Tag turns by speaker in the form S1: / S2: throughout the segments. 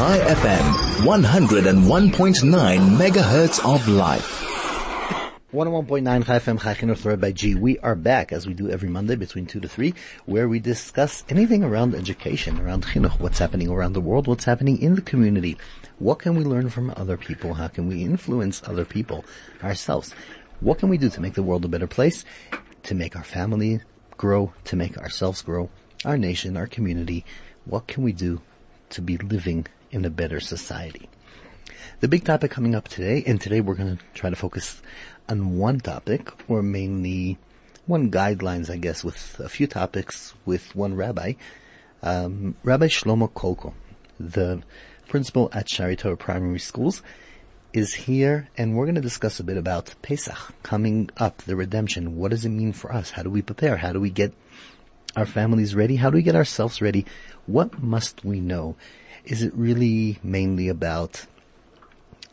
S1: Chai FM, 101.9 megahertz of life.
S2: 101.9 Chai FM Chai Chinuch by G. We are back as we do every Monday between 2 to 3 where we discuss anything around education, around chinuch, what's happening around the world, what's happening in the community. What can we learn from other people? How can we influence other people ourselves? What can we do to make the world a better place? To make our family grow, to make ourselves grow, our nation, our community. What can we do to be living in a better society. The big topic coming up today, and today we're going to try to focus on one topic, or mainly one guidelines, I guess, with a few topics with one rabbi, um, Rabbi Shlomo Kolko, the principal at Shaarei Torah Primary Schools, is here, and we're going to discuss a bit about Pesach coming up, the redemption. What does it mean for us? How do we prepare? How do we get our families ready? How do we get ourselves ready what must we know? Is it really mainly about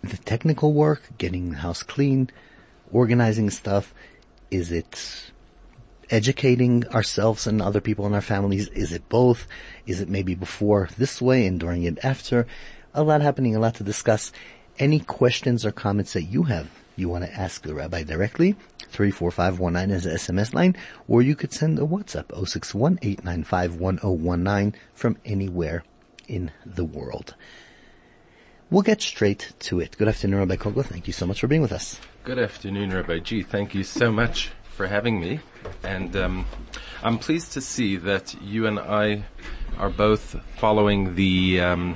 S2: the technical work, getting the house clean, organizing stuff? Is it educating ourselves and other people in our families? Is it both? Is it maybe before this way and during it after? A lot happening, a lot to discuss. Any questions or comments that you have, you want to ask the rabbi directly, 34519 is the SMS line, or you could send a WhatsApp 061 from anywhere in the world. We'll get straight to it. Good afternoon, Rabbi Kogel. Thank you so much for being with us.
S3: Good afternoon, Rabbi G. Thank you so much for having me. And um, I'm pleased to see that you and I are both following the um,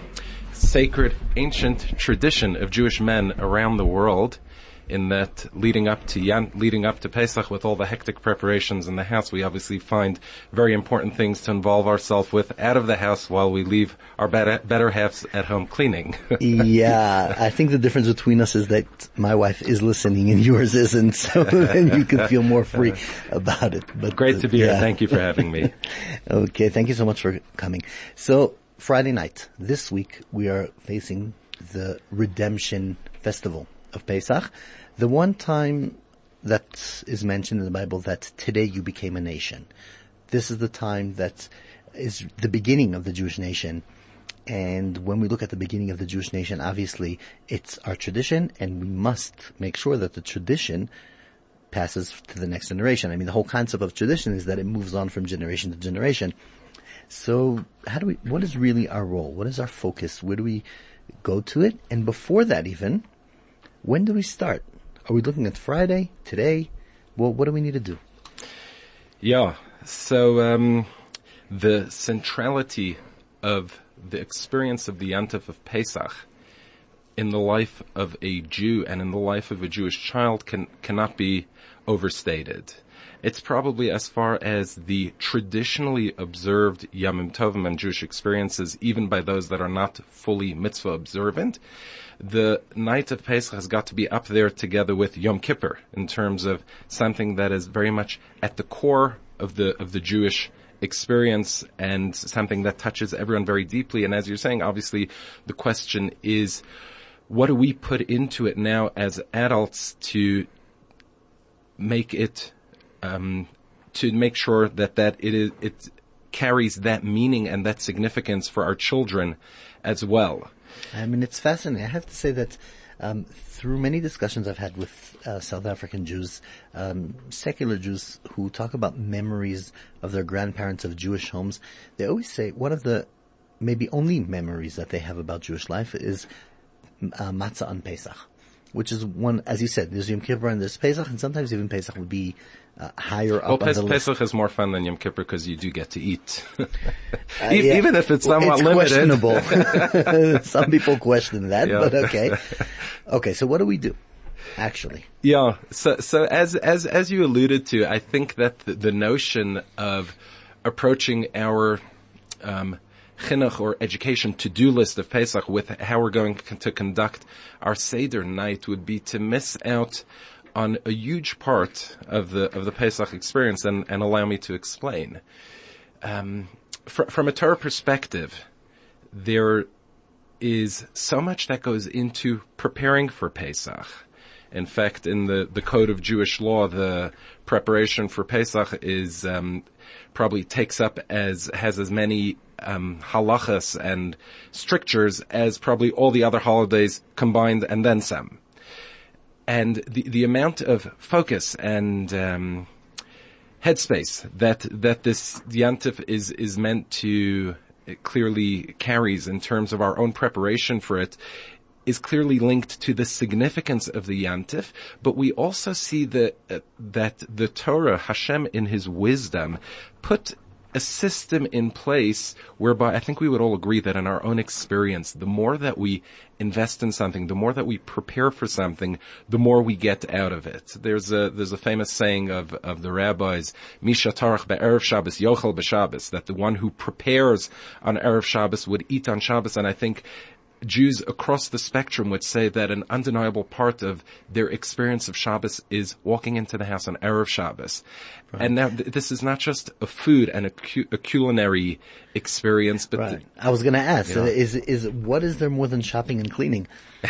S3: sacred ancient tradition of Jewish men around the world in that leading up to Yan, leading up to Pesach with all the hectic preparations in the house, we obviously find very important things to involve ourselves with out of the house while we leave our better, better halves at home cleaning.
S2: yeah, I think the difference between us is that my wife is listening and yours isn't, so then you can feel more free about it.
S3: But great to be yeah. here. Thank you for having me.
S2: okay, thank you so much for coming. So Friday night this week we are facing the Redemption Festival of Pesach. The one time that is mentioned in the Bible that today you became a nation. This is the time that is the beginning of the Jewish nation. And when we look at the beginning of the Jewish nation, obviously it's our tradition and we must make sure that the tradition passes to the next generation. I mean, the whole concept of tradition is that it moves on from generation to generation. So how do we, what is really our role? What is our focus? Where do we go to it? And before that even, when do we start? Are we looking at Friday, today? Well, what do we need to do?
S3: Yeah. So, um, the centrality of the experience of the Yantif of Pesach in the life of a Jew and in the life of a Jewish child can, cannot be overstated. It's probably as far as the traditionally observed Yamim Tovim and Jewish experiences, even by those that are not fully mitzvah observant, the night of Pesach has got to be up there together with Yom Kippur in terms of something that is very much at the core of the of the Jewish experience and something that touches everyone very deeply. And as you're saying, obviously the question is, what do we put into it now as adults to make it, um, to make sure that that it is, it carries that meaning and that significance for our children as well.
S2: I mean, it's fascinating. I have to say that um, through many discussions I've had with uh, South African Jews, um, secular Jews who talk about memories of their grandparents of Jewish homes, they always say one of the maybe only memories that they have about Jewish life is uh, matzah on Pesach, which is one, as you said, there's Yom Kippur and there's Pesach, and sometimes even Pesach would be uh, higher up
S3: well,
S2: on the
S3: Pesach is more fun than Yom Kippur because you do get to eat. uh, yeah. Even if it's somewhat
S2: it's
S3: limited.
S2: questionable. Some people question that, yeah. but okay. Okay, so what do we do? Actually.
S3: Yeah, so, so as, as, as you alluded to, I think that the, the notion of approaching our, um, chinuch or education to-do list of Pesach with how we're going to conduct our Seder night would be to miss out on a huge part of the of the Pesach experience, and, and allow me to explain. Um, fr- from a Torah perspective, there is so much that goes into preparing for Pesach. In fact, in the, the code of Jewish law, the preparation for Pesach is um, probably takes up as has as many um, halachas and strictures as probably all the other holidays combined and then some. And the, the amount of focus and um, headspace that that this yantif is is meant to clearly carries in terms of our own preparation for it is clearly linked to the significance of the yantif, but we also see that uh, that the Torah Hashem in His wisdom put a system in place whereby I think we would all agree that in our own experience, the more that we invest in something, the more that we prepare for something, the more we get out of it. There's a, there's a famous saying of, of the rabbis, Misha Tarach be'erev Shabbos, Yochel be'Shabbos, that the one who prepares on Erev Shabbos would eat on Shabbos, and I think Jews across the spectrum would say that an undeniable part of their experience of Shabbos is walking into the house on Erev Shabbos. Right. And now th- this is not just a food and a, cu- a culinary experience, but
S2: right. I was going to ask, you know, is, is, what is there more than shopping and cleaning?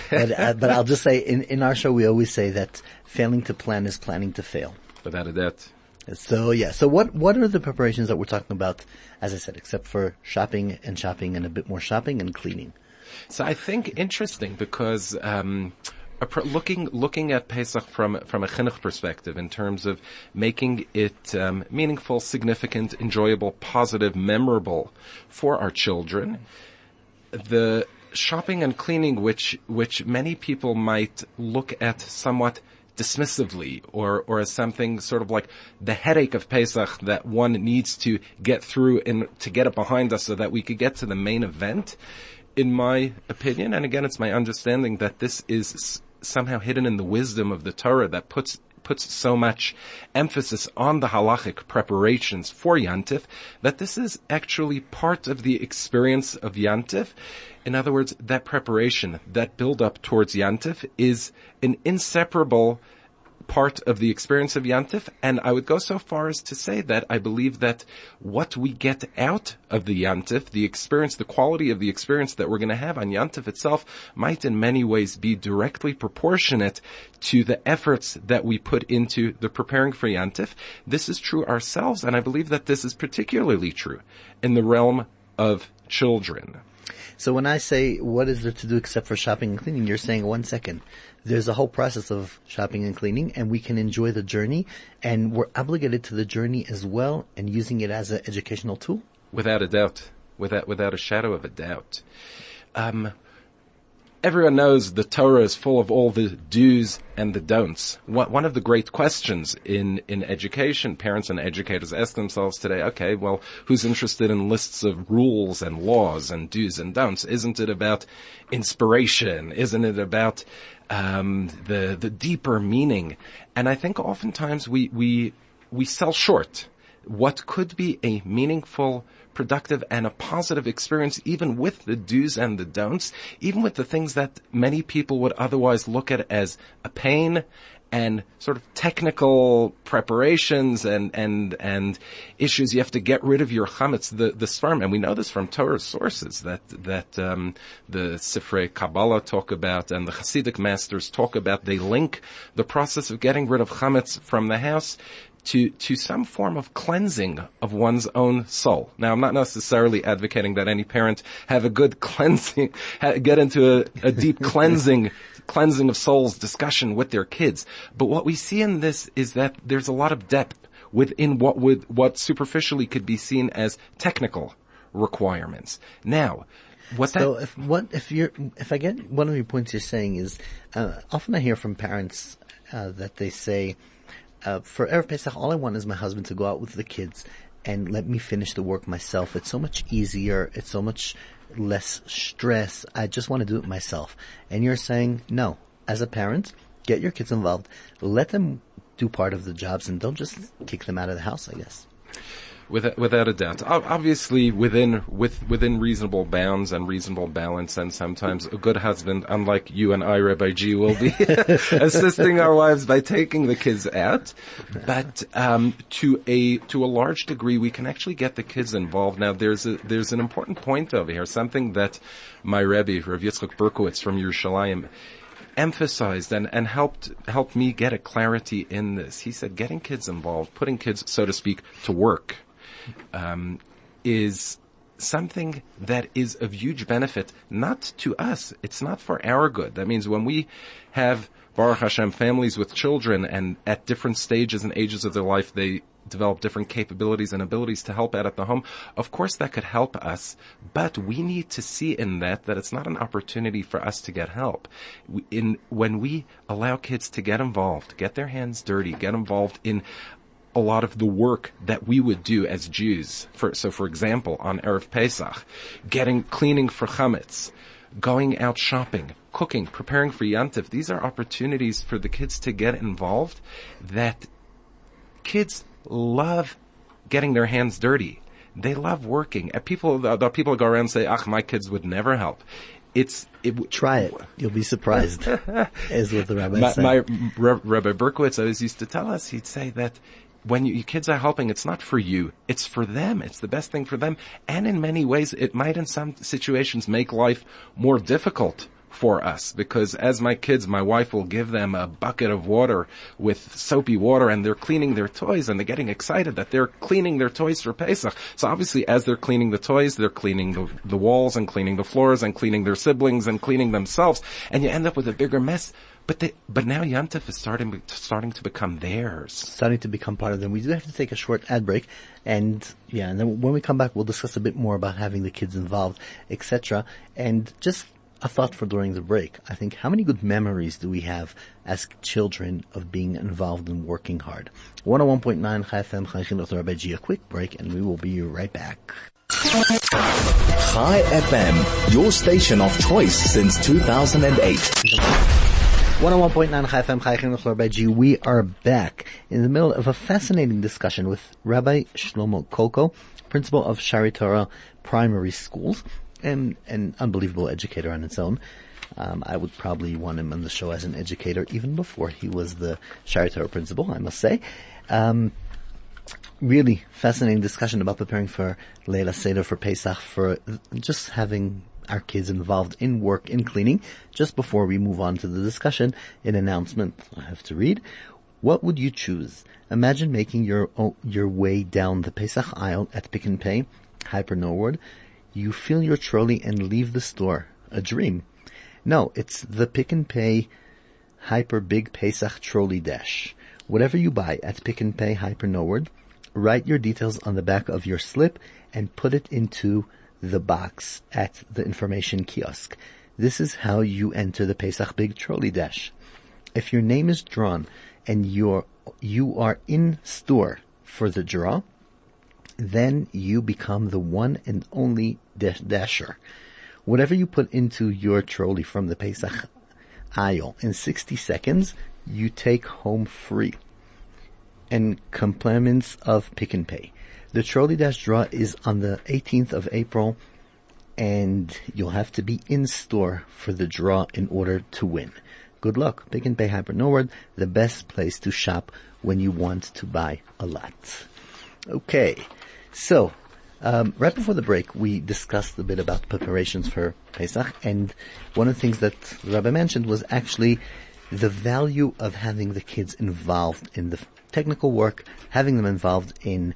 S2: but, uh, but I'll just say in, in our show we always say that failing to plan is planning to fail.
S3: Without a doubt.
S2: So yeah, so what, what are the preparations that we're talking about, as I said, except for shopping and shopping and a bit more shopping and cleaning?
S3: So I think interesting because um, looking looking at Pesach from from a chinuch perspective in terms of making it um, meaningful, significant, enjoyable, positive, memorable for our children. The shopping and cleaning, which which many people might look at somewhat dismissively or, or as something sort of like the headache of Pesach that one needs to get through and to get it behind us so that we could get to the main event in my opinion, and again, it's my understanding that this is somehow hidden in the wisdom of the Torah that puts puts so much emphasis on the halachic preparations for Yantif that this is actually part of the experience of Yantif. In other words, that preparation, that build up towards Yantif is an inseparable part of the experience of Yantif, and I would go so far as to say that I believe that what we get out of the Yantif, the experience, the quality of the experience that we're going to have on Yantif itself, might in many ways be directly proportionate to the efforts that we put into the preparing for Yantif. This is true ourselves, and I believe that this is particularly true in the realm of children.
S2: So when I say what is there to do except for shopping and cleaning, you're saying one second there's a whole process of shopping and cleaning and we can enjoy the journey and we're obligated to the journey as well and using it as an educational tool?
S3: Without a doubt. Without, without a shadow of a doubt. Um, everyone knows the Torah is full of all the do's and the don'ts. One of the great questions in, in education, parents and educators ask themselves today, okay, well, who's interested in lists of rules and laws and do's and don'ts? Isn't it about inspiration? Isn't it about um, the the deeper meaning. And I think oftentimes we we we sell short what could be a meaningful, productive, and a positive experience, even with the do's and the don'ts, even with the things that many people would otherwise look at as a pain and sort of technical preparations and, and, and issues. You have to get rid of your chametz, the, the sperm. And we know this from Torah sources that, that, um, the Sifrei Kabbalah talk about and the Hasidic masters talk about. They link the process of getting rid of chametz from the house to, to some form of cleansing of one's own soul. Now, I'm not necessarily advocating that any parent have a good cleansing, get into a, a deep cleansing cleansing of souls discussion with their kids. But what we see in this is that there's a lot of depth within what would, what superficially could be seen as technical requirements. Now, what
S2: so
S3: that,
S2: if what if you're if I get one of your points you're saying is uh, often I hear from parents uh, that they say uh, for Erev Pesach all I want is my husband to go out with the kids and let me finish the work myself. It's so much easier. It's so much less stress. I just want to do it myself. And you're saying, no, as a parent, get your kids involved. Let them do part of the jobs and don't just kick them out of the house, I guess.
S3: Without, without a doubt. Obviously within, with, within reasonable bounds and reasonable balance and sometimes a good husband, unlike you and I, Rabbi G, will be assisting our wives by taking the kids out. But, um, to a, to a large degree, we can actually get the kids involved. Now there's a, there's an important point over here, something that my Rebbe, Rav Yitzchak Berkowitz from Yerushalayim, emphasized and, and helped helped me get a clarity in this. He said getting kids involved, putting kids, so to speak, to work, um, is something that is of huge benefit, not to us. It's not for our good. That means when we have Baruch Hashem families with children and at different stages and ages of their life, they develop different capabilities and abilities to help out at the home. Of course that could help us, but we need to see in that that it's not an opportunity for us to get help. In, when we allow kids to get involved, get their hands dirty, get involved in a lot of the work that we would do as Jews. For, so for example, on Erev Pesach, getting, cleaning for chametz, going out shopping, cooking, preparing for Yantif. These are opportunities for the kids to get involved that kids love getting their hands dirty. They love working. And people, the, the people go around and say, "Ach, my kids would never help." It's it,
S2: try it. You'll be surprised. is what the rabbi
S3: my,
S2: said.
S3: my Rabbi Berkowitz always used to tell us. He'd say that when you, your kids are helping, it's not for you. It's for them. It's the best thing for them. And in many ways, it might in some situations make life more difficult for us because as my kids, my wife will give them a bucket of water with soapy water and they're cleaning their toys and they're getting excited that they're cleaning their toys for Pesach. So obviously as they're cleaning the toys, they're cleaning the, the walls and cleaning the floors and cleaning their siblings and cleaning themselves and you end up with a bigger mess. But they, but now Yantif is starting starting to become theirs.
S2: Starting to become part of them. We do have to take a short ad break, and yeah, and then when we come back, we'll discuss a bit more about having the kids involved, etc. And just a thought for during the break. I think how many good memories do we have as children of being involved in working hard? 101.9 Chai FM, Chai Chinuch Rabbi G. A quick break and we will be right back.
S1: Chai FM, your station of choice since 2008.
S2: 101.9 Chai FM, Chai Chinuch. We are back in the middle of a fascinating discussion with Rabbi Shlomo Koko, principal of Shaarei Torah Primary Schools and an unbelievable educator on its own. Um, I would probably want him on the show as an educator even before he was the Shaarei Torah principal, I must say. Um, really fascinating discussion about preparing for Leila Seder for Pesach, for just having our kids involved in work, in cleaning. Just before we move on to the discussion, an announcement I have to read. What would you choose? Imagine making your your way down the Pesach aisle at Pick n Pay, Hyper Norwood, you fill your trolley and leave the store. A dream. No, it's the Pick n Pay Hyper Big Pesach Trolley Dash. Whatever you buy at Pick n Pay Hyper Norwood, write your details on the back of your slip and put it into the box at the information kiosk. This is how you enter the Pesach Big Trolley Dash. If your name is drawn and you're, you are in store for the draw, then you become the one and only dasher. Whatever you put into your trolley from the Pesach aisle in 60 seconds, you take home free. And compliments of Pick n Pay. The trolley dash draw is on the 18th of April and you'll have to be in store for the draw in order to win. Good luck. Pick n Pay Hyper Norwood, the best place to shop when you want to buy a lot. Okay. So, um, right before the break, we discussed a bit about preparations for Pesach, and one of the things that the Rabbi mentioned was actually the value of having the kids involved in the technical work, having them involved in,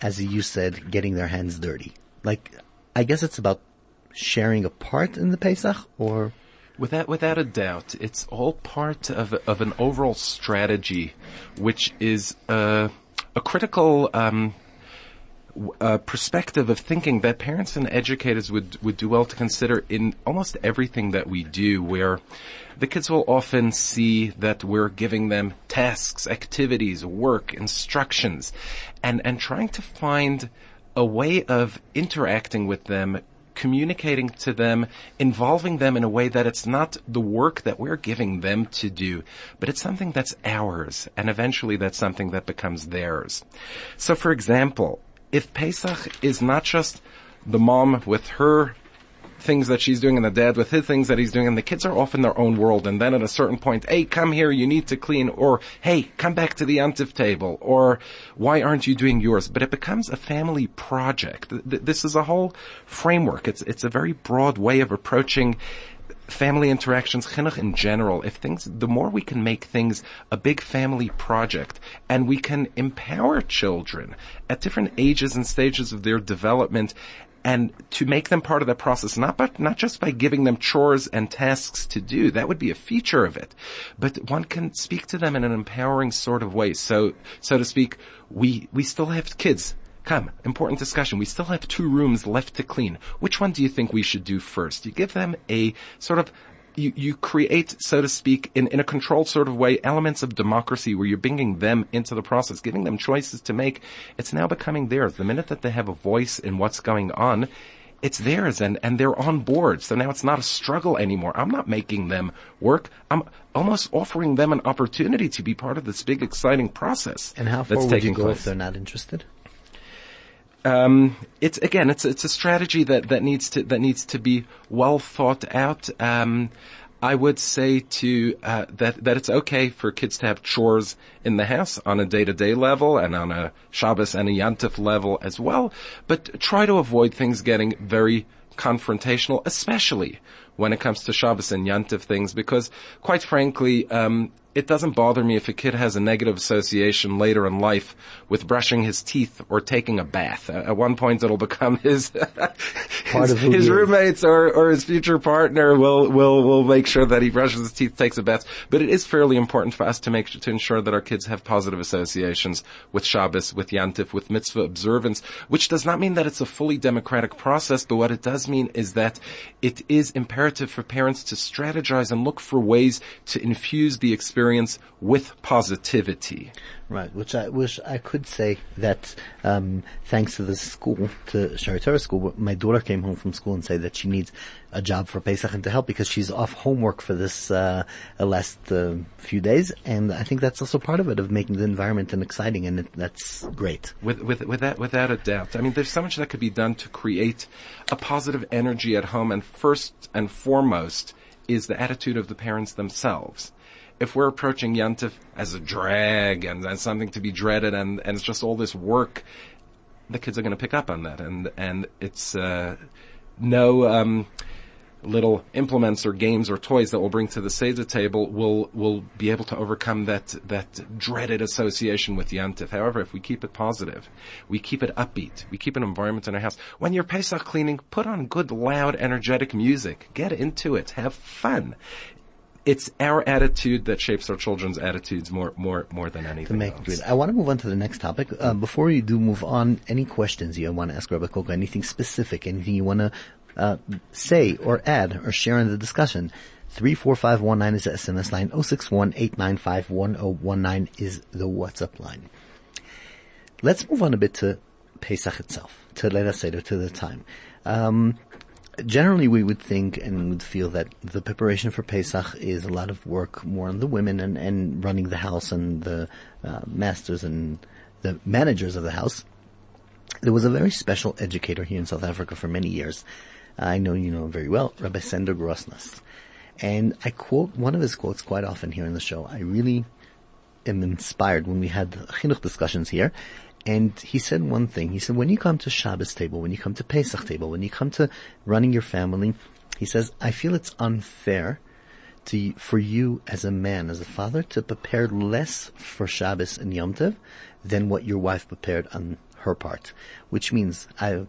S2: as you said, getting their hands dirty. Like, I guess it's about sharing a part in the Pesach, or
S3: Without, without a doubt, it's all part of, of an overall strategy, which is uh, a critical um, uh, perspective of thinking that parents and educators would, would do well to consider in almost everything that we do where the kids will often see that we're giving them tasks, activities, work, instructions, and, and trying to find a way of interacting with them communicating to them, involving them in a way that it's not the work that we're giving them to do, but it's something that's ours, and eventually that's something that becomes theirs. So for example, if Pesach is not just the mom with her things that she's doing and the dad with his things that he's doing and the kids are off in their own world and then at a certain point, hey, come here, you need to clean or hey, come back to the Yantif table or why aren't you doing yours? But it becomes a family project. This is a whole framework. It's, it's a very broad way of approaching family interactions, chinuch in general, if things, the more we can make things a big family project and we can empower children at different ages and stages of their development and to make them part of that process, not but not just by giving them chores and tasks to do. That would be a feature of it, but one can speak to them in an empowering sort of way. So, so to speak, we we still have kids. Come, important discussion. We still have two rooms left to clean. Which one do you think we should do first? You give them a sort of you, you create, so to speak, in, in a controlled sort of way, elements of democracy where you're bringing them into the process, giving them choices to make. It's now becoming theirs. The minute that they have a voice in what's going on, it's theirs and, and they're on board. So now it's not a struggle anymore. I'm not making them work. I'm almost offering them an opportunity to be part of this big exciting process.
S2: And how far
S3: that's
S2: would you go
S3: place.
S2: if they're not interested?
S3: Um, it's again, it's it's a strategy that that needs to that needs to be well thought out. Um, I would say to uh, that that it's okay for kids to have chores in the house on a day to day level and on a Shabbos and a Yantif level as well, but try to avoid things getting very confrontational, especially when it comes to Shabbos and Yantif things, because quite frankly, um, it doesn't bother me if a kid has a negative association later in life with brushing his teeth or taking a bath. At one point it'll become his, his, his roommates or, or his future partner will, will, will make sure that he brushes his teeth, takes a bath. But it is fairly important for us to make, to ensure that our kids have positive associations with Shabbos, with Yantif, with mitzvah observance, which does not mean that it's a fully democratic process, but what it does mean is that it is imperative for parents to strategize and look for ways to infuse the experience with positivity.
S2: Right, which I wish I could say that um, thanks to the school, to Shaarei Torah school, my daughter came home from school and said that she needs a job for Pesach and to help because she's off homework for this uh, uh, last uh, few days, and I think that's also part of it of making the environment and exciting, and it, that's great.
S3: With, with, with that, without a doubt. I mean, there's so much that could be done to create a positive energy at home, and first and foremost is the attitude of the parents themselves. If we're approaching Yantif as a drag and as something to be dreaded and, and it's just all this work, the kids are going to pick up on that. And, and it's, uh, no, um, little implements or games or toys that we'll bring to the Seder table will, will be able to overcome that, that dreaded association with Yantif. However, if we keep it positive, we keep it upbeat, we keep an environment in our house. When you're Pesach cleaning, put on good, loud, energetic music. Get into it. Have fun. It's our attitude that shapes our children's attitudes more, more, more than anything
S2: to make
S3: else.
S2: great. I want to move on to the next topic. Uh, before we do move on, any questions you want to ask Rabbi Koko? Anything specific? Anything you want to uh, say or add or share in the discussion? Three four five one nine is the SMS line. Oh six one eight nine five one oh one nine is the WhatsApp line. Let's move on a bit to Pesach itself, to let us say to the time. Um, generally we would think and would feel that the preparation for Pesach is a lot of work more on the women and, and running the house and the uh, masters and the managers of the house. There was a very special educator here in South Africa for many years. I know you know him very well, Rabbi Sender Grossness. And I quote one of his quotes quite often here in the show. I really am inspired when we had chinuch discussions here. And he said one thing. He said, when you come to Shabbos table, when you come to Pesach table, when you come to running your family, he says, I feel it's unfair to, for you as a man, as a father, to prepare less for Shabbos and Yom Tov than what your wife prepared on her part. Which means, I,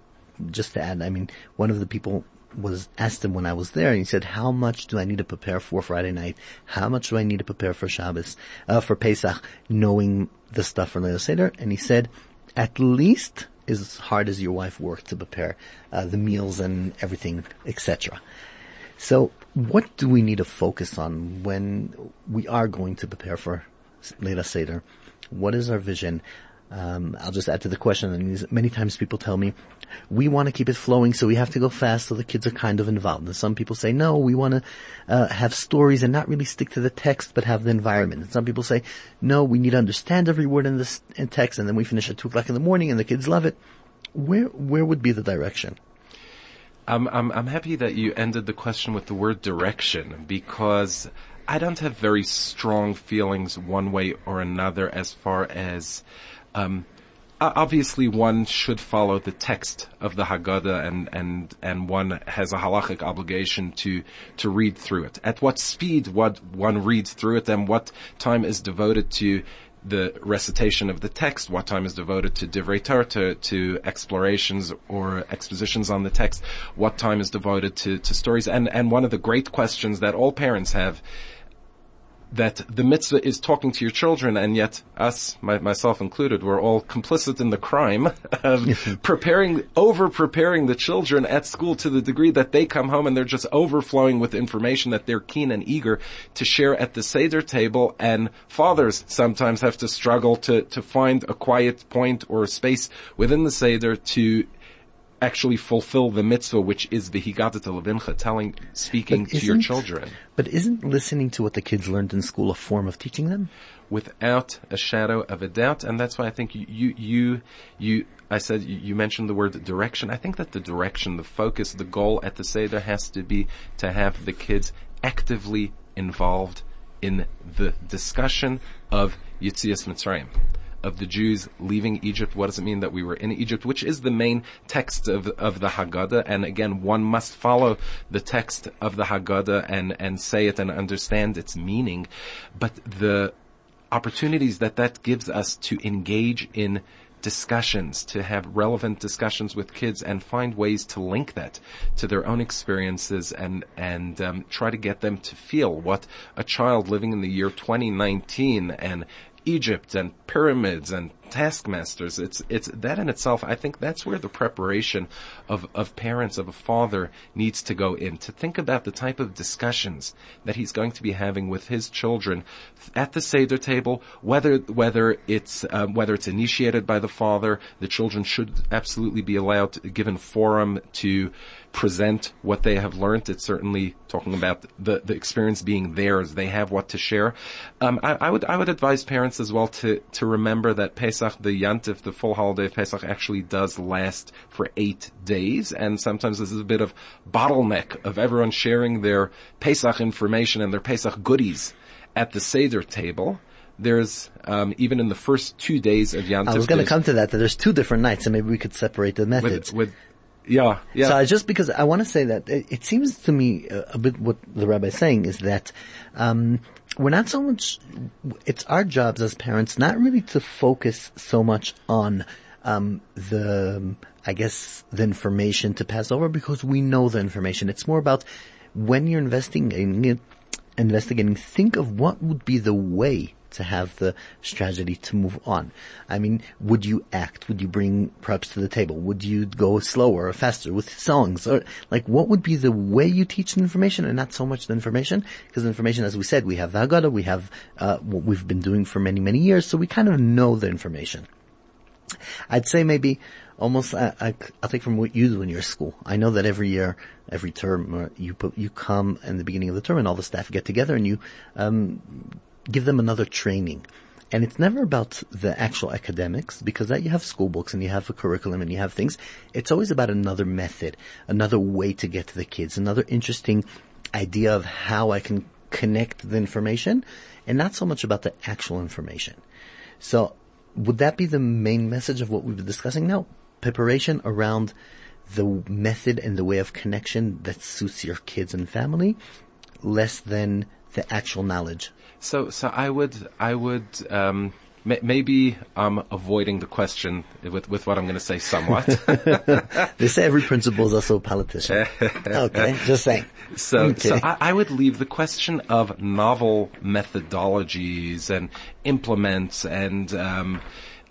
S2: just to add, I mean, one of the people was asked him when I was there, and he said, "How much do I need to prepare for Friday night? How much do I need to prepare for Shabbos, uh, for Pesach, knowing the stuff for Leil Seder?" And he said, "At least as hard as your wife worked to prepare uh, the meals and everything, etc." So, what do we need to focus on when we are going to prepare for Leila Seder? What is our vision? Um, I'll just add to the question. And many times people tell me, we want to keep it flowing, so we have to go fast, so the kids are kind of involved. And some people say, no, we want to uh, have stories and not really stick to the text, but have the environment. And some people say, no, we need to understand every word in this in text, and then we finish at two o'clock in the morning, and the kids love it. Where where would be the direction?
S3: I'm, I'm, I'm happy that you ended the question with the word direction because I don't have very strong feelings one way or another as far as, um, obviously one should follow the text of the Haggadah and, and, and one has a halachic obligation to, to read through it. At what speed what one reads through it and what time is devoted to the recitation of the text, what time is devoted to divrei Torah, to, to explorations or expositions on the text, what time is devoted to, to stories, and, and one of the great questions that all parents have that the mitzvah is talking to your children, and yet us, my, myself included, we're all complicit in the crime of preparing, over preparing the children at school to the degree that they come home and they're just overflowing with information that they're keen and eager to share at the Seder table, and fathers sometimes have to struggle to, to find a quiet point or space within the Seder to actually fulfill the mitzvah, which is the higata levincha, telling, speaking to your children.
S2: But isn't listening to what the kids learned in school a form of teaching them?
S3: Without a shadow of a doubt, and that's why I think you, you, you, you I said you mentioned the word direction. I think that the direction, the focus, the goal at the seder has to be to have the kids actively involved in the discussion of Yitzias Mitzrayim of the Jews leaving Egypt? What does it mean that we were in Egypt? Which is the main text of, of the Haggadah. And again, one must follow the text of the Haggadah and, and say it and understand its meaning. But the opportunities that that gives us to engage in discussions, to have relevant discussions with kids and find ways to link that to their own experiences and, and um, try to get them to feel what a child living in the year 2019 and Egypt and pyramids and taskmasters. It's, it's that in itself. I think that's where the preparation of, of parents, of a father needs to go in to think about the type of discussions that he's going to be having with his children at the Seder table, whether, whether it's, um, whether it's initiated by the father, the children should absolutely be allowed, given forum to present what they have learned. It's certainly talking about the, the experience being theirs. They have what to share. Um, I, I, would I would advise parents as well to to remember that Pesach, the Yantif, the full holiday of Pesach, actually does last for eight days, and sometimes this is a bit of bottleneck of everyone sharing their Pesach information and their Pesach goodies at the Seder table there's um, even in the first two days of Yom
S2: I was going to come to that. That there's two different nights, and maybe we could separate the methods.
S3: With, with yeah, yeah.
S2: So just because I want to say that it, it seems to me a, a, bit what the rabbi is saying is that um, we're not so much. It's our jobs as parents not really to focus so much on um, the, I guess, the information to pass over because we know the information. It's more about when you're investigating investigating, think of what would be the way to have the strategy to move on. I mean, would you act? Would you bring props to the table? Would you go slower or faster with songs? Or like, what would be the way you teach the information and not so much the information? Because the information, as we said, we have the Haggadah, we have uh, what we've been doing for many, many years, so we kind of know the information. I'd say maybe almost I, I, will take from what you do in your school. I know that every year, every term, uh, you put, you come in the beginning of the term, and all the staff get together, and you um, give them another training. And it's never about the actual academics because that you have school books and you have a curriculum and you have things. It's always about another method, another way to get to the kids, another interesting idea of how I can connect the information and not so much about the actual information. So would that be the main message of what we've been discussing now? Preparation around the method and the way of connection that suits your kids and family less than the actual knowledge.
S3: So, so I would, I would, um, maybe I'm avoiding the question with, with what I'm going to say somewhat.
S2: they say every principal is also a politician. okay, just saying.
S3: So, okay. so I, I, would leave the question of novel methodologies and implements and, um,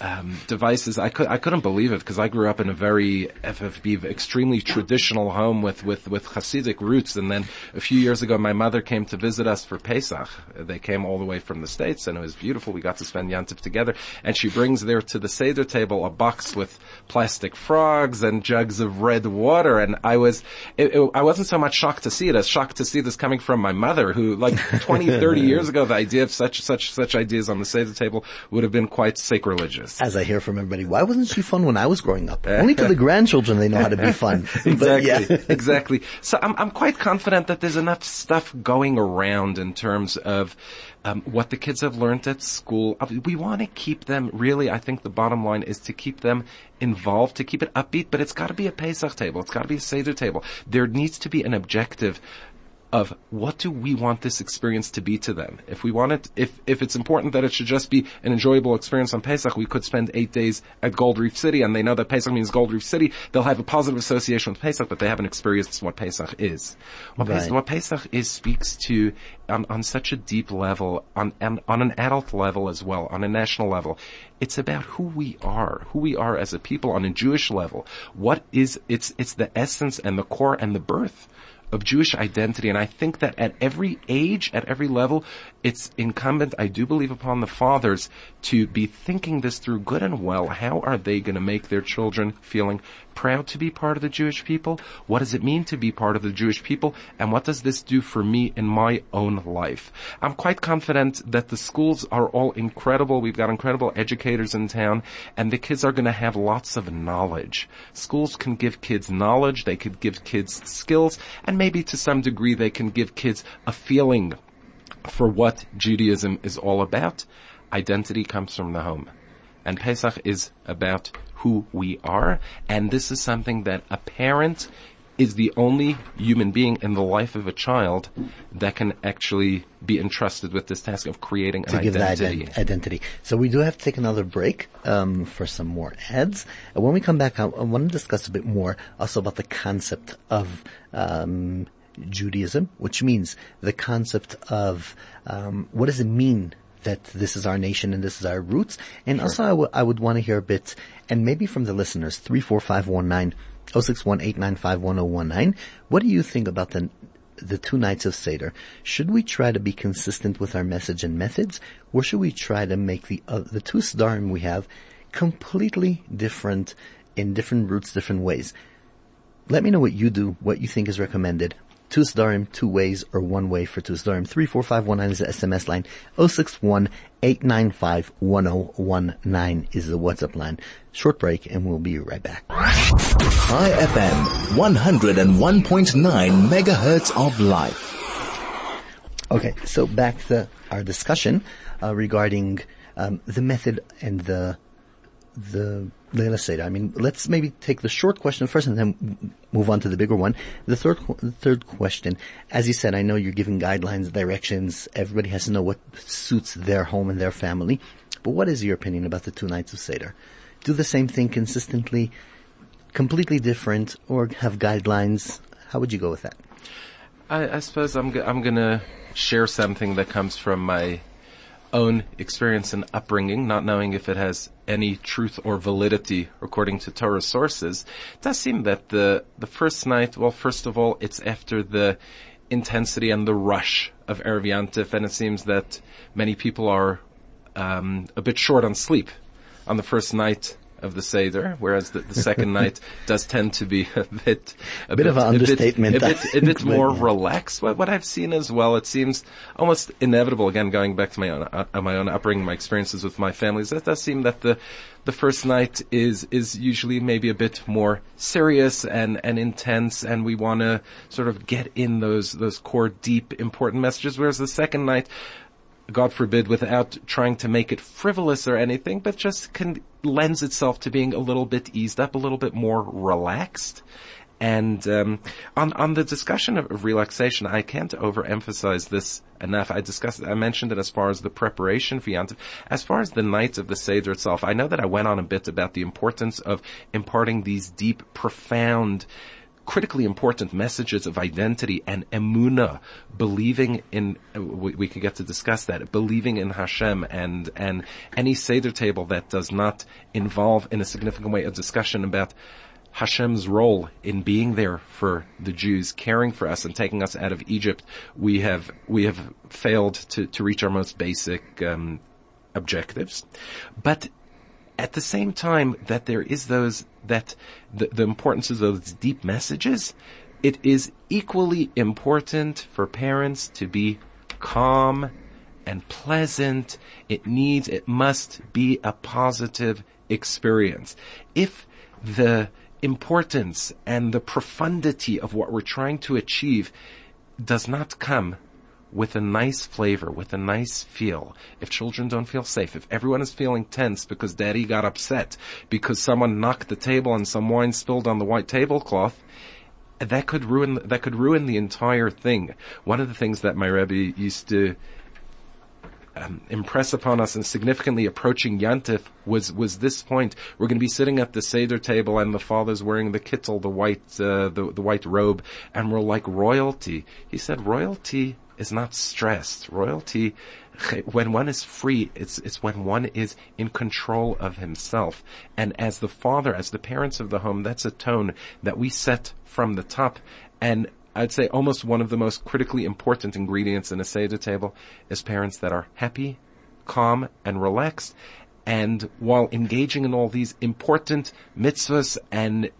S3: um, devices. I could I couldn't believe it because I grew up in a very FFB extremely traditional home with with with Hasidic roots, and then a few years ago my mother came to visit us for Pesach. They came all the way from the states, and it was beautiful. We got to spend Yantif together, and she brings there to the seder table a box with plastic frogs and jugs of red water, and I was it, it, I wasn't so much shocked to see it as shocked to see this coming from my mother, who like 20, 30 years ago the idea of such such such ideas on the seder table would have been quite sacrilegious.
S2: As I hear from everybody, why wasn't she fun when I was growing up? Only to the grandchildren they know how to be fun.
S3: exactly, exactly. So I'm, I'm quite confident that there's enough stuff going around in terms of um, what the kids have learned at school. Uh, we want to keep them really. I think the bottom line is to keep them involved, to keep it upbeat. But it's got to be a Pesach table. It's got to be a Seder table. There needs to be an objective of what do we want this experience to be to them? If we want it, if, if it's important that it should just be an enjoyable experience on Pesach, we could spend eight days at Gold Reef City and they know that Pesach means Gold Reef City. They'll have a positive association with Pesach, but they haven't experienced what Pesach is. What,
S2: Right.
S3: Pesach, what Pesach is speaks to on, on such a deep level, on, on on an adult level as well, on a national level. It's about who we are, who we are as a people on a Jewish level. What is it's it's the essence and the core and the birth of Jewish identity. And I think that at every age, at every level, it's incumbent, I do believe, upon the fathers to be thinking this through good and well. How are they going to make their children feeling proud to be part of the Jewish people? What does it mean to be part of the Jewish people? And what does this do for me in my own life? I'm quite confident that the schools are all incredible. We've got incredible educators in town and the kids are going to have lots of knowledge. Schools can give kids knowledge. They could give kids skills and maybe to some degree they can give kids a feeling for what Judaism is all about. Identity comes from the home. And Pesach is about who we are. And this is something that a parent is the only human being in the life of a child that can actually be entrusted with this task of creating an
S2: to give that
S3: identity.
S2: ident- identity. So we do have to take another break um, for some more ads. And when we come back, I, I want to discuss a bit more also about the concept of um, Judaism, which means the concept of um, what does it mean that this is our nation and this is our roots. And also, I would- I would want to hear a bit, and maybe from the listeners, three four five one nine. 061-895-1019. What do you think about the the two nights of Seder, should we try to be consistent with our message and methods, or should we try to make the uh, the two Sdarim we have completely different in different routes, different ways? Let me know what you do, what you think is recommended. Two Sdarim, two ways, or one way for two Sdarim. 34519 is the SMS line. 061-895-1019 is the WhatsApp line. Short break and we'll be right back.
S1: Chai FM, 101.9 megahertz of life.
S2: Okay, so back to our discussion uh, regarding um, the method and the the Leila Seder. I mean, let's maybe take the short question first and then move on to the bigger one. The third the third question, as you said, I know you're giving guidelines, directions. Everybody has to know what suits their home and their family. But what is your opinion about the two nights of Seder? Do the same thing consistently, completely different, or have guidelines? How would you go with that?
S3: I, I suppose I'm I'm gonna share something that comes from my own experience and upbringing, not knowing if it has any truth or validity according to Torah sources. It does seem that the the first night, well, first of all, it's after the intensity and the rush of Erev Yantif, and it seems that many people are um, a bit short on sleep on the first night of the Seder, whereas the, the second night does tend to be a bit, a
S2: Bit of an understatement,
S3: a bit, a bit, a bit more
S2: yeah.
S3: relaxed. What, what I've seen as well, it seems almost inevitable. Again, going back to my own uh, my own upbringing, my experiences with my families, it does seem that the the first night is is usually maybe a bit more serious and and intense, and we want to sort of get in those those core, deep, important messages. Whereas the second night. God forbid, without trying to make it frivolous or anything, but just can lends itself to being a little bit eased up, a little bit more relaxed. And um, on on the discussion of, of relaxation, I can't overemphasize this enough. I discussed, I mentioned it as far as the preparation for Yantiv, as far as the night of the Seder itself. I know that I went on a bit about the importance of imparting these deep, profound critically important messages of identity and emuna, believing in, we, we could get to discuss that, believing in Hashem and, and any Seder table that does not involve in a significant way a discussion about Hashem's role in being there for the Jews, caring for us and taking us out of Egypt, we have, we have failed to, to reach our most basic, um, objectives. But at the same time that there is those that the, the importance of those deep messages, it is equally important for parents to be calm and pleasant. It needs, it must be a positive experience. If the importance and the profundity of what we're trying to achieve does not come with a nice flavor, with a nice feel. If children don't feel safe, if everyone is feeling tense because daddy got upset because someone knocked the table and some wine spilled on the white tablecloth, that could ruin that could ruin the entire thing. One of the things that my Rebbe used to um, impress upon us and significantly approaching Yantif was was this point. We're going to be sitting at the seder table, and the father's wearing the kittel, the white uh, the the white robe, and we're like royalty. He said, royalty is not stressed. Royalty, when one is free, it's, it's when one is in control of himself. And as the father, as the parents of the home, that's a tone that we set from the top. And I'd say almost one of the most critically important ingredients in a Seder table is parents that are happy, calm, and relaxed. And while engaging in all these important mitzvahs and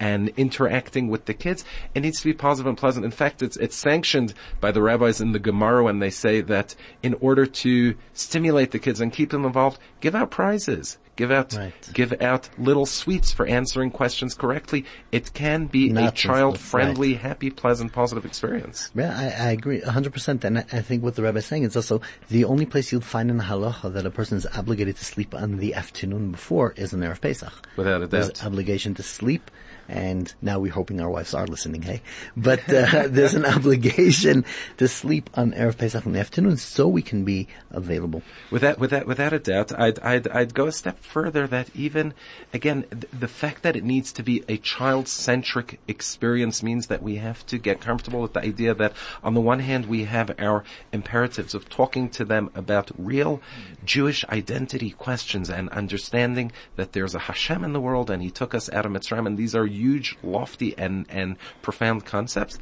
S3: and interacting with the kids, it needs to be positive and pleasant. In fact, it's, it's sanctioned by the rabbis in the Gemara when they say that in order to stimulate the kids and keep them involved, give out prizes. Give out, right. give out little sweets for answering questions correctly. It can be Not a child-friendly, right. happy, pleasant, positive experience.
S2: Yeah, I, I agree 100%. And I, I think what the rabbi is saying is also the only place you'll find in the halacha that a person is obligated to sleep on the afternoon before is in Erev Pesach.
S3: Without a doubt.
S2: There's obligation to sleep and now we're hoping our wives are listening, hey? But uh, there's an obligation to sleep on Erev Pesach in the afternoon so we can be available.
S3: Without, without, without a doubt, I'd, I'd, I'd go a step further that even, again, th- the fact that it needs to be a child-centric experience means that we have to get comfortable with the idea that on the one hand we have our imperatives of talking to them about real Jewish identity questions and understanding that there's a Hashem in the world and He took us out of Mitzrayim and these are huge, lofty, and, and profound concepts.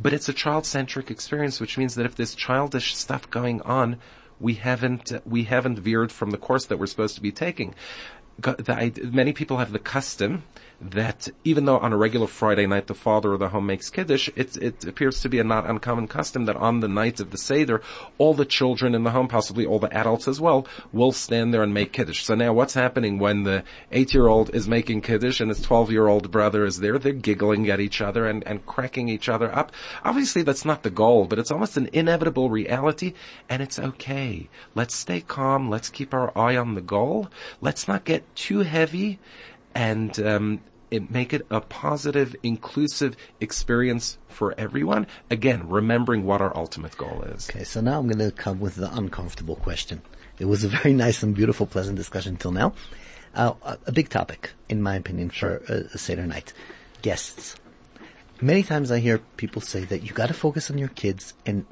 S3: But it's a child-centric experience, which means that if there's childish stuff going on, we haven't, we haven't veered from the course that we're supposed to be taking. The, many people have the custom that even though on a regular Friday night the father of the home makes kiddush, it, it appears to be a not uncommon custom that on the night of the seder, all the children in the home, possibly all the adults as well, will stand there and make kiddush. So now what's happening when the eight-year-old is making kiddush and his twelve-year-old brother is there? They're giggling at each other and, and cracking each other up. Obviously that's not the goal, but it's almost an inevitable reality, and it's okay. Let's stay calm. Let's keep our eye on the goal. Let's not get too heavy and um, it make it a positive, inclusive experience for everyone. Again, remembering what our ultimate goal is.
S2: Okay, so now I'm going to come with the uncomfortable question. It was a very nice and beautiful, pleasant discussion till now. Uh, a big topic, in my opinion, for a, a Seder night. Guests. Many times I hear people say that you gotta focus on your kids and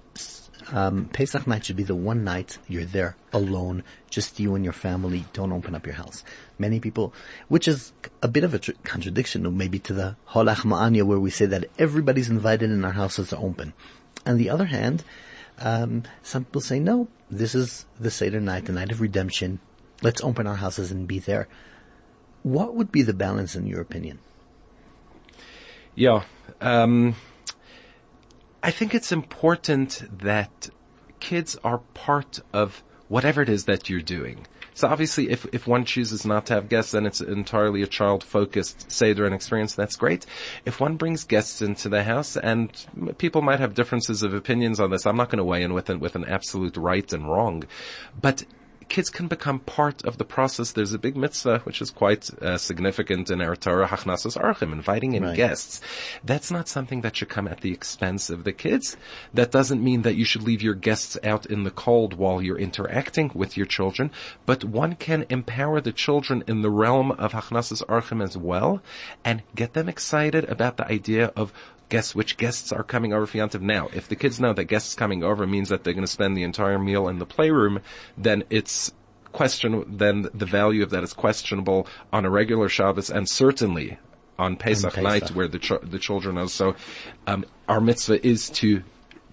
S2: um, Pesach night should be the one night you're there alone, just you and your family. Don't open up your house. Many people, which is a bit of a tr- contradiction, maybe to the Ha Lachma Anya, where we say that everybody's invited and our houses are open. On the other hand, um, some people say no. This is the Seder night, the night of redemption. Let's open our houses and be there. What would be the balance, in your opinion?
S3: Yeah. Um I think it's important that kids are part of whatever it is that you're doing. So obviously, if, if one chooses not to have guests, then it's entirely a child-focused Seder and experience, that's great. If one brings guests into the house, and people might have differences of opinions on this, I'm not going to weigh in with an, with an absolute right and wrong, but kids can become part of the process. There's a big mitzvah which is quite uh, significant in our Torah, Hachnasas Orchim, inviting in right. guests. That's not something that should come at the expense of the kids. That doesn't mean that you should leave your guests out in the cold while you're interacting with your children, but one can empower the children in the realm of Hachnasas Orchim as well and get them excited about the idea of guess which guests are coming over for Yantiv now. If the kids know that guests coming over means that they're going to spend the entire meal in the playroom, then it's question, then the value of that is questionable on a regular Shabbos and certainly on Pesach, Pesach. night where the, ch- the children are. So, um, our mitzvah is to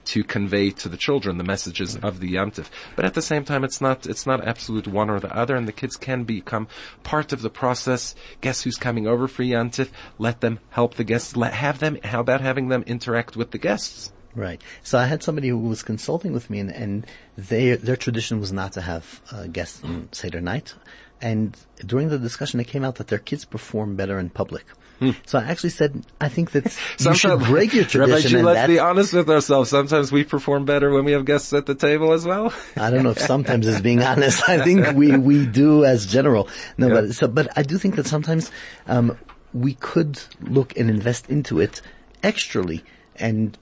S3: to convey to the children the messages of the Yantif. But at the same time, it's not, it's not absolute one or the other, and the kids can become part of the process. Guess who's coming over for Yantif? Let them help the guests. Let, have them, how about having them interact with the guests?
S2: Right. So I had somebody who was consulting with me and, and they, their tradition was not to have uh, guests on Seder night. And during the discussion, it came out that their kids perform better in public. Hmm. So I actually said, I think that you should break your tradition.
S3: Rabbi, let's be honest with ourselves. Sometimes we perform better when we have guests at the table as well.
S2: I don't know if sometimes is being honest. I think we, we do as general. No, yeah. but, so, but I do think that sometimes, um, we could look and invest into it extrally and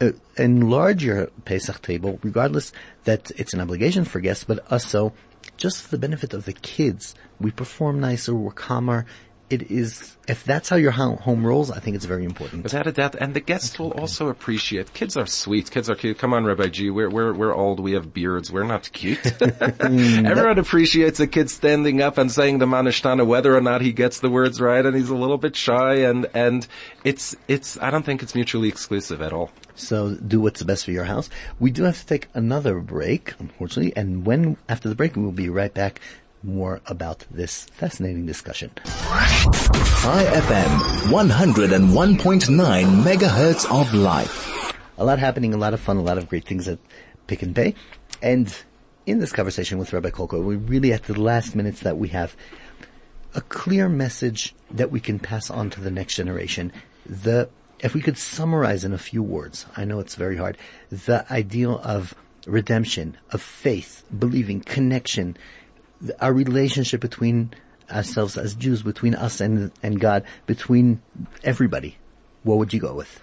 S2: uh, enlarge your Pesach table, regardless that it's an obligation for guests, but also just for the benefit of the kids. We perform nicer, we're calmer, it is, if that's how your home rolls, I think it's very important.
S3: Without a doubt. And the guests will also appreciate, kids are sweet, kids are cute. Come on, Rabbi G, we're, we're, we're old, we have beards, we're not cute. Everyone appreciates a kid standing up and saying the Manishtana, whether or not he gets the words right, and he's a little bit shy, and, and it's, it's, I don't think it's mutually exclusive at all.
S2: So do what's best for your house. We do have to take another break, unfortunately, and when, after the break, we will be right back more about this fascinating discussion.
S1: Chai FM, 101.9 megahertz of life.
S2: A lot happening, a lot of fun, a lot of great things at Pick n Pay. And in this conversation with Rabbi Kolko, we really at the last minutes that we have a clear message that we can pass on to the next generation. The, if we could summarize in a few words, I know it's very hard, the ideal of redemption, of faith, believing, connection, our relationship between ourselves as Jews, between us and, and God, between everybody, what would you go with?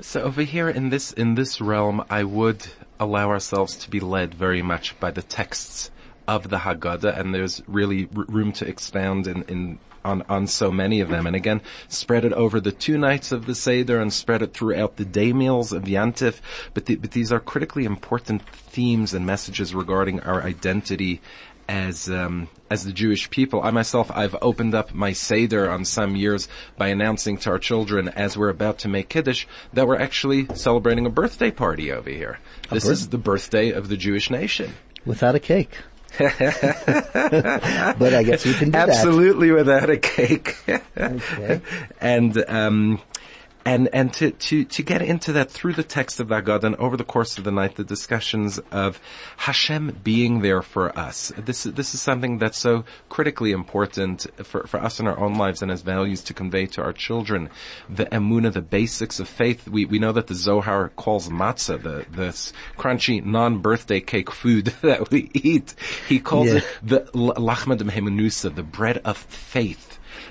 S3: So over here in this, in this realm, I would allow ourselves to be led very much by the texts of the Haggadah, and there's really r- room to expound in, in on, on so many of them. And again, spread it over the two nights of the Seder and spread it throughout the day meals of Yantif. But, the, but these are critically important themes and messages regarding our identity as um, as the Jewish people. I myself, I've opened up my seder on some years by announcing to our children as we're about to make kiddush that we're actually celebrating a birthday party over here. A this birth- is the birthday of the Jewish nation.
S2: Without a cake. but I guess you can do that.
S3: Absolutely that. without a cake. okay. And um, and and to, to, to get into that through the text of Agad and over the course of the night, the discussions of Hashem being there for us. This is this is something that's so critically important for, for us in our own lives and as values to convey to our children. The emuna, the basics of faith. We we know that the Zohar calls matzah, the this crunchy non-birthday cake food that we eat. He calls yeah. it the lachma de the bread of faith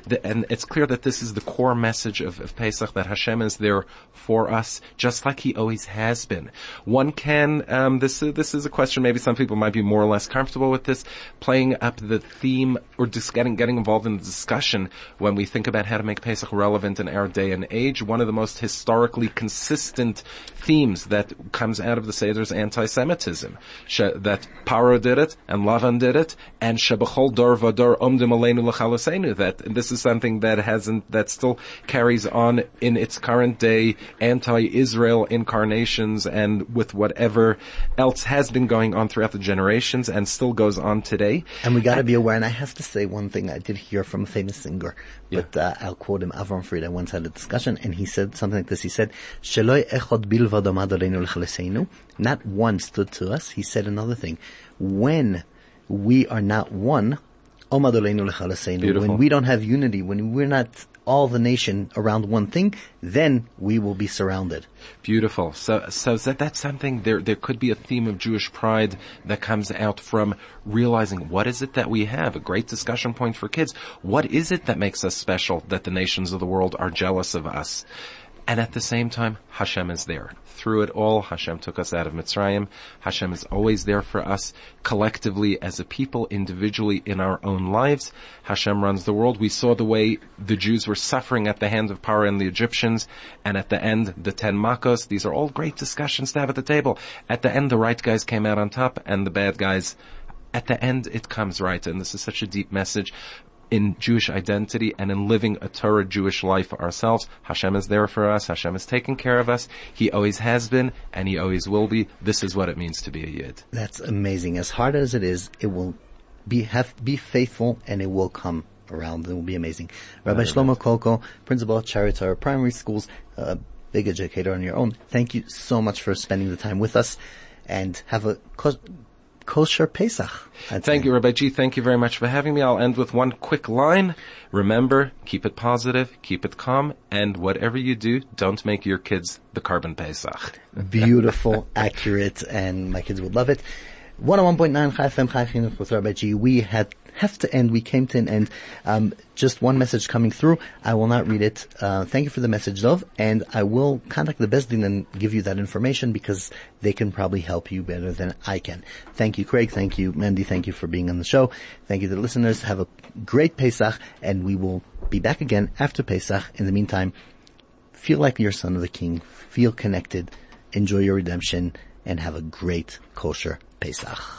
S3: the, and it's clear that this is the core message of, of Pesach, that Hashem is there for us, just like He always has been. One can, um, this, this is a question maybe some people might be more or less comfortable with this, playing up the theme or just getting, getting involved in the discussion when we think about how to make Pesach relevant in our day and age. One of the most historically consistent themes that comes out of the Seder is anti-Semitism. that Paro did it, and Lavan did it, and Shebachol Dor Vador Omdim Aleinu that this is something that hasn't, that still carries on in its current day anti-Israel incarnations and with whatever else has been going on throughout the generations and still goes on today.
S2: And we gotta be aware, and I have to say one thing I did hear from a famous singer, yeah. but uh, I'll quote him, Avram Fried, I once had a discussion and he said something like this, he said, not one stood to us, he said another thing, when we are not one, when we don't have unity, when we're not all the nation around one thing, then we will be surrounded.
S3: Beautiful. So, so that that's something there. There could be a theme of Jewish pride that comes out from realizing what is it that we have. A great discussion point for kids. What is it that makes us special? That the nations of the world are jealous of us. And at the same time, Hashem is there. Through it all, Hashem took us out of Mitzrayim. Hashem is always there for us collectively as a people, individually in our own lives. Hashem runs the world. We saw the way the Jews were suffering at the hands of Paro and the Egyptians. And at the end, the ten Makos. These are all great discussions to have at the table. At the end, the right guys came out on top and the bad guys at the end it comes right, and this is such a deep message in Jewish identity and in living a Torah Jewish life ourselves. Hashem is there for us. Hashem is taking care of us. He always has been and he always will be. This is what it means to be a Yid.
S2: That's amazing. As hard as it is, it will be, have, be faithful and it will come around. It will be amazing. Rabbi Shlomo Kolko, principal at Torah Primary Schools, a big educator on your own. Thank you so much for spending the time with us and have a kosher Pesach.
S3: I'd Thank say. you, Rabbi G. Thank you very much for having me. I'll end with one quick line. Remember, keep it positive, keep it calm, and whatever you do, don't make your kids the korban Pesach.
S2: Beautiful, accurate, and my kids would love it. 101.9 Chai FM Chai with Rabbi G. We had have to end. We came to an end. Um, just one message coming through. I will not read it. Uh, thank you for the message, Dov, and I will contact the Beis Din and give you that information because they can probably help you better than I can. Thank you, Craig. Thank you, Mandy. Thank you for being on the show. Thank you to the listeners. Have a great Pesach, and we will be back again after Pesach. In the meantime, feel like you're son of the king. Feel connected. Enjoy your redemption and have a great kosher Pesach.